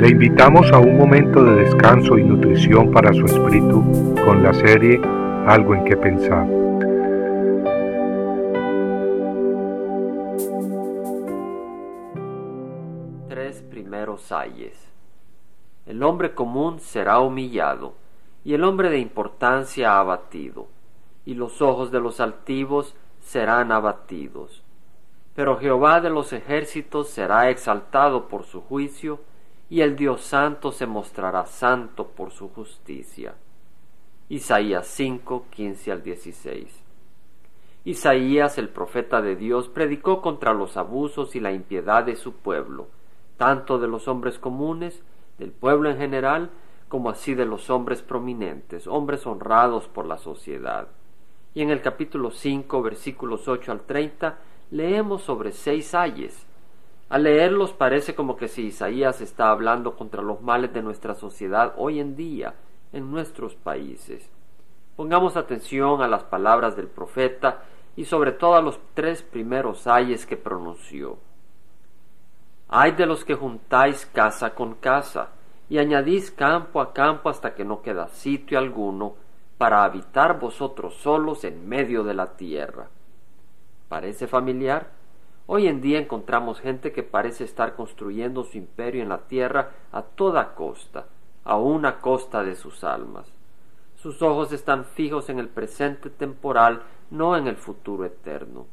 Le invitamos a un momento de descanso y nutrición para su espíritu con la serie Algo en que pensar. Tres primeros ayes. El hombre común será humillado y el hombre de importancia abatido, y los ojos de los altivos serán abatidos. Pero Jehová de los ejércitos será exaltado por su juicio, y el Dios santo se mostrará santo por su justicia. Isaías 5, 15 al 16. Isaías, el profeta de Dios, predicó contra los abusos y la impiedad de su pueblo, tanto de los hombres comunes, del pueblo en general, como así de los hombres prominentes, hombres honrados por la sociedad. Y en el capítulo 5, versículos 8 al 30, leemos sobre seis ayes. Al leerlos parece como que si Isaías está hablando contra los males de nuestra sociedad hoy en día, en nuestros países. Pongamos atención a las palabras del profeta y sobre todo a los tres primeros ayes que pronunció. Hay de los que juntáis casa con casa, y añadís campo a campo hasta que no queda sitio alguno para habitar vosotros solos en medio de la tierra. ¿Parece familiar? Hoy en día encontramos gente que parece estar construyendo su imperio en la tierra a toda costa, a una costa de sus almas. Sus ojos están fijos en el presente temporal, no en el futuro eterno.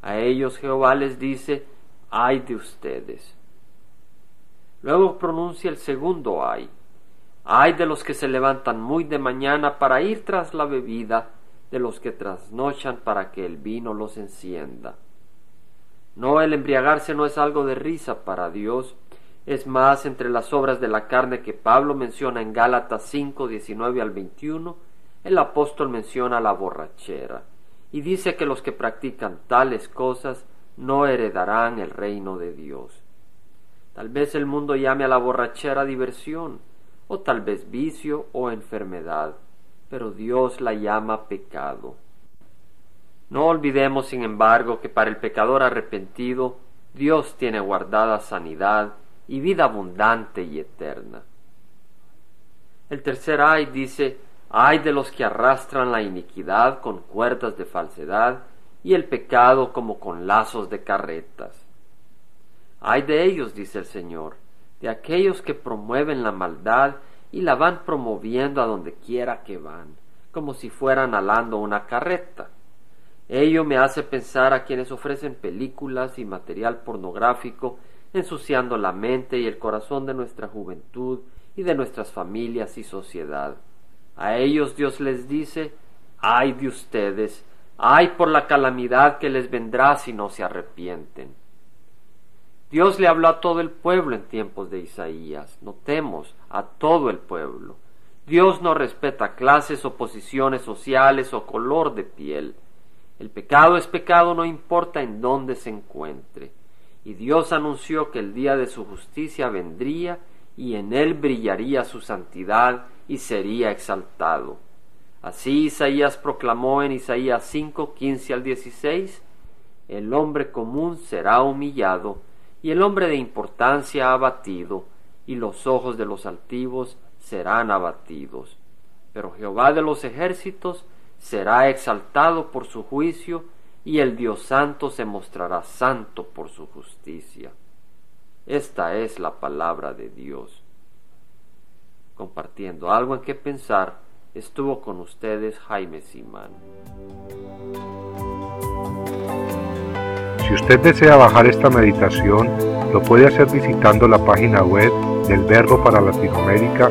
A ellos Jehová les dice, ay de ustedes. Luego pronuncia el segundo ay. Ay de los que se levantan muy de mañana para ir tras la bebida, de los que trasnochan para que el vino los encienda. No, el embriagarse no es algo de risa para Dios, es más entre las obras de la carne que Pablo menciona en Gálatas 5, 19 al 21, el apóstol menciona la borrachera, y dice que los que practican tales cosas no heredarán el reino de Dios. Tal vez el mundo llame a la borrachera diversión, o tal vez vicio o enfermedad pero Dios la llama pecado. No olvidemos, sin embargo, que para el pecador arrepentido Dios tiene guardada sanidad y vida abundante y eterna. El tercer ay dice, ay de los que arrastran la iniquidad con cuerdas de falsedad y el pecado como con lazos de carretas. Ay de ellos, dice el Señor, de aquellos que promueven la maldad y la van promoviendo a donde quiera que van, como si fueran alando una carreta. Ello me hace pensar a quienes ofrecen películas y material pornográfico, ensuciando la mente y el corazón de nuestra juventud y de nuestras familias y sociedad. A ellos Dios les dice, ay de ustedes, ay por la calamidad que les vendrá si no se arrepienten. Dios le habló a todo el pueblo en tiempos de Isaías. Notemos, a todo el pueblo. Dios no respeta clases o posiciones sociales o color de piel. El pecado es pecado no importa en dónde se encuentre. Y Dios anunció que el día de su justicia vendría y en él brillaría su santidad y sería exaltado. Así Isaías proclamó en Isaías 5, 15 al 16, el hombre común será humillado y el hombre de importancia abatido, y los ojos de los altivos serán abatidos. Pero Jehová de los ejércitos será exaltado por su juicio, y el Dios santo se mostrará santo por su justicia. Esta es la palabra de Dios. Compartiendo algo en que pensar, estuvo con ustedes Jaime Simán. Si usted desea bajar esta meditación, lo puede hacer visitando la página web del Verbo para Latinoamérica